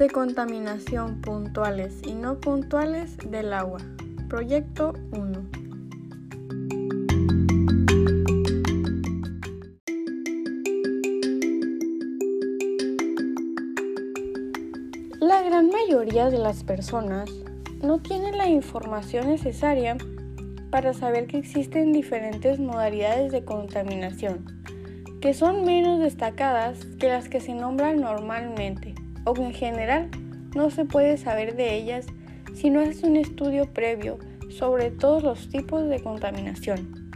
de contaminación puntuales y no puntuales del agua. Proyecto 1. La gran mayoría de las personas no tienen la información necesaria para saber que existen diferentes modalidades de contaminación, que son menos destacadas que las que se nombran normalmente o en general no se puede saber de ellas si no es un estudio previo sobre todos los tipos de contaminación.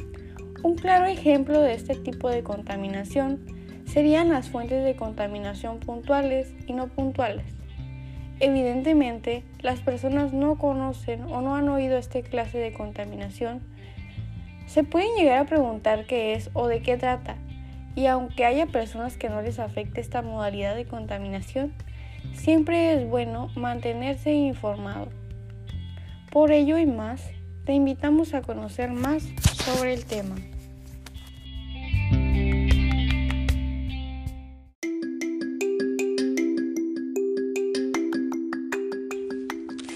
Un claro ejemplo de este tipo de contaminación serían las fuentes de contaminación puntuales y no puntuales. Evidentemente, las personas no conocen o no han oído esta clase de contaminación. Se pueden llegar a preguntar qué es o de qué trata, y aunque haya personas que no les afecte esta modalidad de contaminación, siempre es bueno mantenerse informado. Por ello y más, te invitamos a conocer más sobre el tema.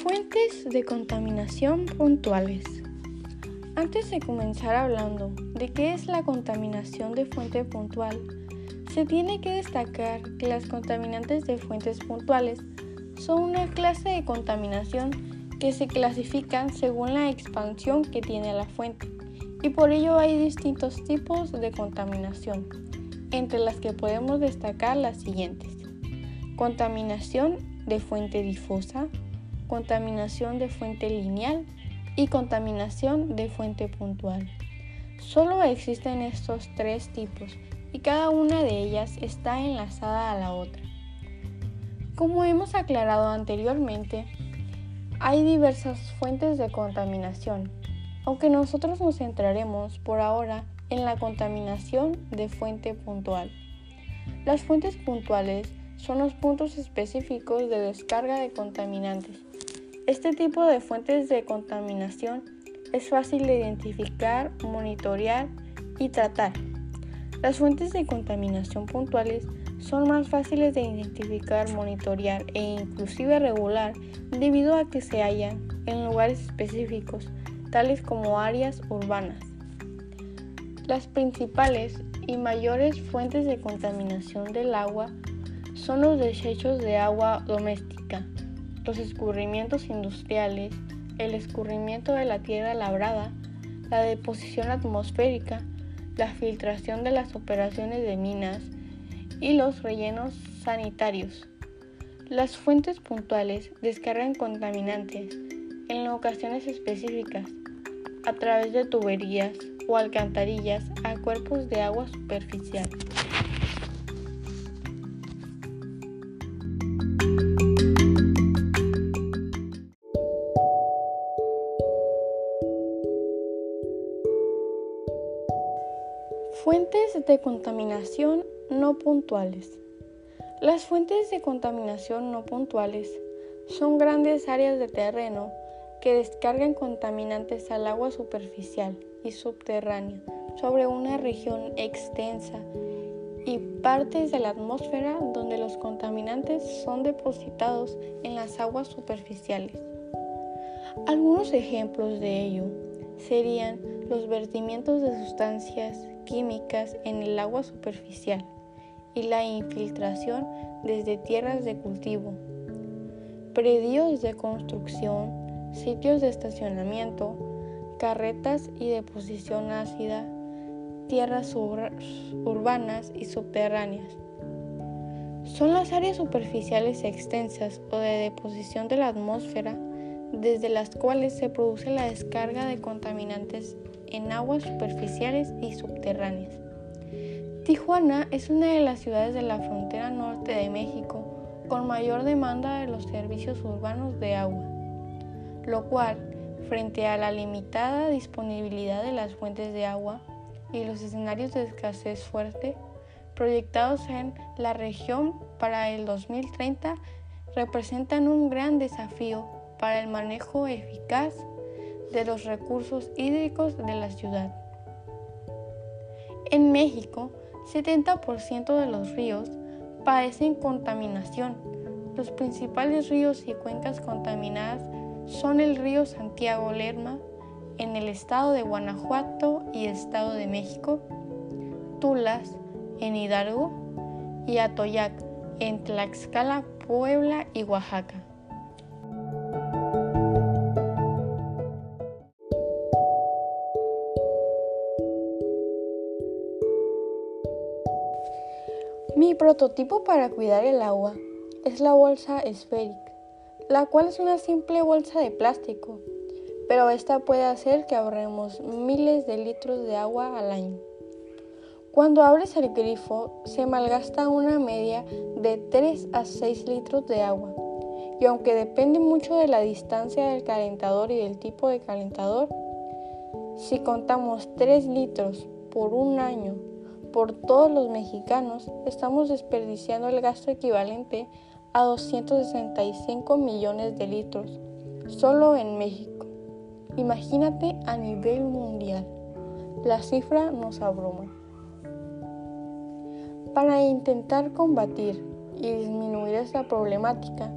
Fuentes de contaminación puntuales. Antes de comenzar hablando de qué es la contaminación de fuente puntual, se tiene que destacar que las contaminantes de fuentes puntuales son una clase de contaminación que se clasifican según la expansión que tiene la fuente y por ello hay distintos tipos de contaminación, entre las que podemos destacar las siguientes. Contaminación de fuente difusa, contaminación de fuente lineal y contaminación de fuente puntual. Solo existen estos tres tipos y cada una de ellas está enlazada a la otra. Como hemos aclarado anteriormente, hay diversas fuentes de contaminación, aunque nosotros nos centraremos por ahora en la contaminación de fuente puntual. Las fuentes puntuales son los puntos específicos de descarga de contaminantes. Este tipo de fuentes de contaminación es fácil de identificar, monitorear y tratar. Las fuentes de contaminación puntuales son más fáciles de identificar, monitorear e inclusive regular debido a que se hallan en lugares específicos, tales como áreas urbanas. Las principales y mayores fuentes de contaminación del agua son los desechos de agua doméstica, los escurrimientos industriales, el escurrimiento de la tierra labrada, la deposición atmosférica, la filtración de las operaciones de minas y los rellenos sanitarios. Las fuentes puntuales descargan contaminantes en ocasiones específicas a través de tuberías o alcantarillas a cuerpos de agua superficial. Fuentes de contaminación no puntuales. Las fuentes de contaminación no puntuales son grandes áreas de terreno que descargan contaminantes al agua superficial y subterránea sobre una región extensa y partes de la atmósfera donde los contaminantes son depositados en las aguas superficiales. Algunos ejemplos de ello serían los vertimientos de sustancias químicas en el agua superficial y la infiltración desde tierras de cultivo, predios de construcción, sitios de estacionamiento, carretas y deposición ácida, tierras urbanas y subterráneas. Son las áreas superficiales extensas o de deposición de la atmósfera desde las cuales se produce la descarga de contaminantes en aguas superficiales y subterráneas. Tijuana es una de las ciudades de la frontera norte de México con mayor demanda de los servicios urbanos de agua, lo cual, frente a la limitada disponibilidad de las fuentes de agua y los escenarios de escasez fuerte proyectados en la región para el 2030, representan un gran desafío para el manejo eficaz de los recursos hídricos de la ciudad. En México, 70% de los ríos padecen contaminación Los principales ríos y cuencas contaminadas son el río Santiago Lerma en el estado de Guanajuato y estado de México, Tulas en Hidalgo y Atoyac en Tlaxcala, Puebla y Oaxaca. Mi prototipo para cuidar el agua es la bolsa esférica, la cual es una simple bolsa de plástico, pero esta puede hacer que ahorremos miles de litros de agua al año. Cuando abres el grifo se malgasta una media de 3 a 6 litros de agua y aunque depende mucho de la distancia del calentador y del tipo de calentador, si contamos 3 litros por un año por todos los mexicanos, estamos desperdiciando el gasto equivalente a 265 millones de litros solo en México. Imagínate a nivel mundial. La cifra nos abruma. Para intentar combatir y disminuir esta problemática,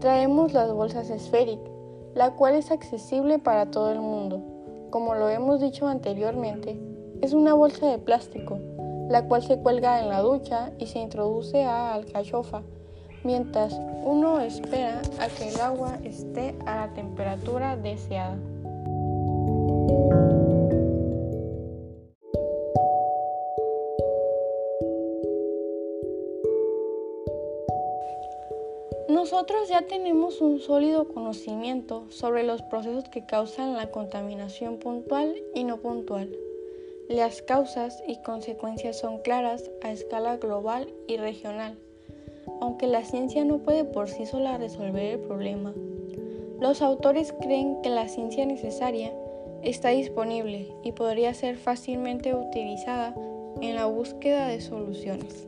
traemos las bolsas esféricas, la cual es accesible para todo el mundo. Como lo hemos dicho anteriormente, es una bolsa de plástico la cual se cuelga en la ducha y se introduce a alcachofa, mientras uno espera a que el agua esté a la temperatura deseada. Nosotros ya tenemos un sólido conocimiento sobre los procesos que causan la contaminación puntual y no puntual. Las causas y consecuencias son claras a escala global y regional, aunque la ciencia no puede por sí sola resolver el problema. Los autores creen que la ciencia necesaria está disponible y podría ser fácilmente utilizada en la búsqueda de soluciones.